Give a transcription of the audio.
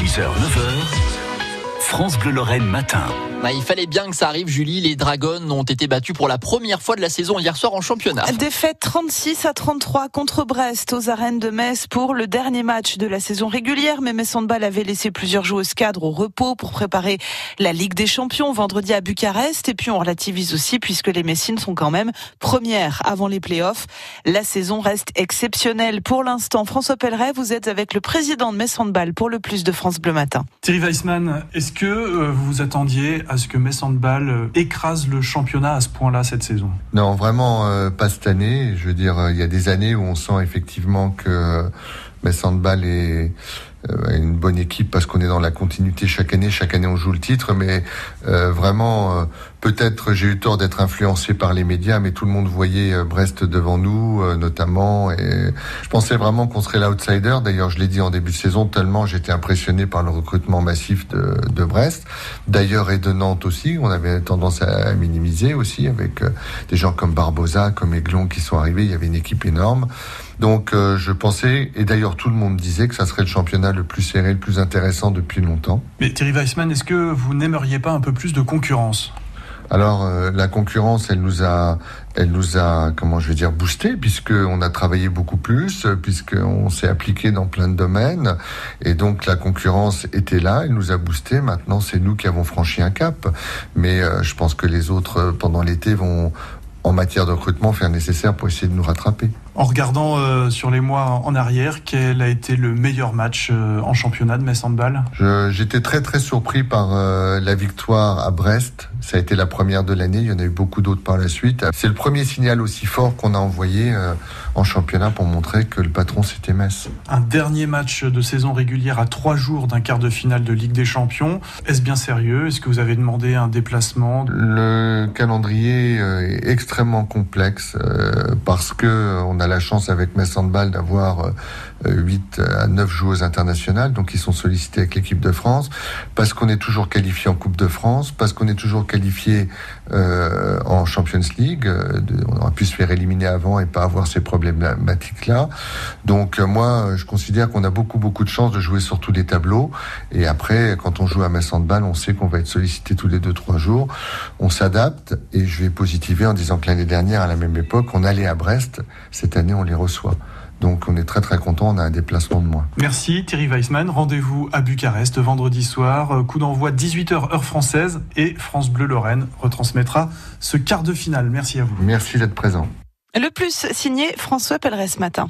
6h, 9h. France Bleu Lorraine matin. Bah, il fallait bien que ça arrive, Julie. Les Dragons ont été battus pour la première fois de la saison hier soir en championnat. Défaite 36 à 33 contre Brest aux arènes de Metz pour le dernier match de la saison régulière. Mais Metz Handball avait laissé plusieurs joueuses cadres au repos pour préparer la Ligue des Champions vendredi à Bucarest. Et puis on relativise aussi puisque les Messines sont quand même premières avant les playoffs. La saison reste exceptionnelle pour l'instant. François Pelleret, vous êtes avec le président de Metz Handball pour le plus de France Bleu Matin. Thierry Weissman, est-ce que euh, vous attendiez à ce que Metz Handball euh, écrase le championnat à ce point-là cette saison? Non, vraiment euh, pas cette année. Je veux dire, il y a des années où on sent effectivement que Metz Handball est euh, une bonne équipe parce qu'on est dans la continuité chaque année. Chaque année, on joue le titre, mais euh, vraiment, euh, peut-être j'ai eu tort d'être influencé par les médias, mais tout le monde voyait Brest devant nous, notamment. Et je pensais vraiment qu'on serait l'outsider. D'ailleurs, je l'ai dit en début de saison, tellement j'étais impressionné par le recrutement massif de, de Brest. D'ailleurs, et de Nantes aussi. On avait tendance à minimiser aussi avec des gens comme Barbosa, comme Aiglon qui sont arrivés. Il y avait une équipe énorme. Donc, je pensais, et d'ailleurs tout le monde disait que ça serait le championnat le plus serré, le plus intéressant depuis longtemps. Mais Thierry Weissman, est-ce que vous n'aimeriez pas un peu plus de concurrence? Alors euh, la concurrence, elle nous a, elle nous a, comment je vais dire, boosté puisque on a travaillé beaucoup plus, puisque on s'est appliqué dans plein de domaines, et donc la concurrence était là, elle nous a boosté. Maintenant, c'est nous qui avons franchi un cap, mais euh, je pense que les autres pendant l'été vont, en matière de recrutement, faire nécessaire pour essayer de nous rattraper. En regardant euh, sur les mois en arrière, quel a été le meilleur match euh, en championnat de Metz Handball? J'étais très très surpris par euh, la victoire à Brest. Ça a été la première de l'année. Il y en a eu beaucoup d'autres par la suite. C'est le premier signal aussi fort qu'on a envoyé en championnat pour montrer que le patron c'était Metz. Un dernier match de saison régulière à trois jours d'un quart de finale de Ligue des Champions. Est-ce bien sérieux? Est-ce que vous avez demandé un déplacement? Le calendrier est extrêmement complexe parce que on a la chance avec Metz Handball d'avoir 8 euh, à 9 joueuses internationales, donc ils sont sollicités avec l'équipe de France, parce qu'on est toujours qualifié en Coupe de France, parce qu'on est toujours qualifié euh, en Champions League. Euh, on aurait pu se faire éliminer avant et pas avoir ces problématiques-là. Donc moi, je considère qu'on a beaucoup beaucoup de chance de jouer sur tous les tableaux. Et après, quand on joue à Metz Handball, on sait qu'on va être sollicité tous les 2-3 jours. On s'adapte et je vais positiver en disant que l'année dernière, à la même époque, on allait à Brest. Cette année, on les reçoit. Donc on est très très content, on a un déplacement de moins. Merci Thierry Weissman. Rendez-vous à Bucarest vendredi soir, euh, coup d'envoi 18h heure française et France Bleu Lorraine retransmettra ce quart de finale. Merci à vous. Merci d'être présent. Le plus signé François Pelleret ce matin.